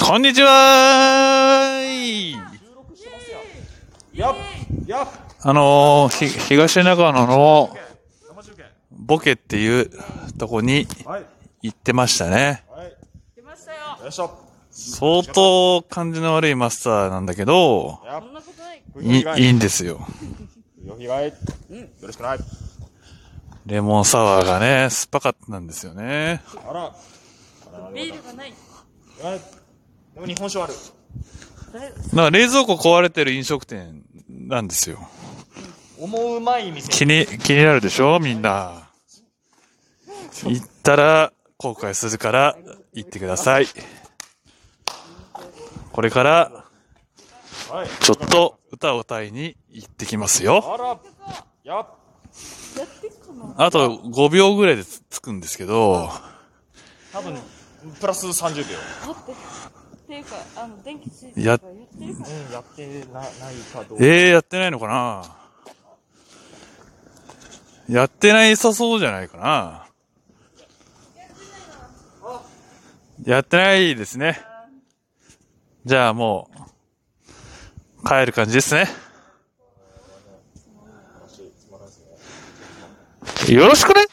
こんにちはやっやっ。あのー、ひ東長野のボケっていうとこにはい。行ってましたね。はい。出ましたよ。よいしょ。相当感じの悪いマスターなんだけど、い。いいいんですよ。よひがい。うん。よろしくない。レモンサワーがね、酸っぱかったんですよね。あら。ビールがない。日本酒ある。誰だから冷蔵庫壊れてる飲食店なんですよ。思うまい店。気に、気になるでしょ？みんな。行ったら後悔するから行ってください。これからはいちょっと歌を歌いに行ってきますよ。あと5秒ぐらいでつ着くんですけど、多分プラス30秒。待って。いうか、あの、電気ついてやるからやってるかうんやってなないかどうかえー、やってないのかな？やってないさそうじゃないかなやってないですね。じゃあもう、帰る感じですね。よろしくね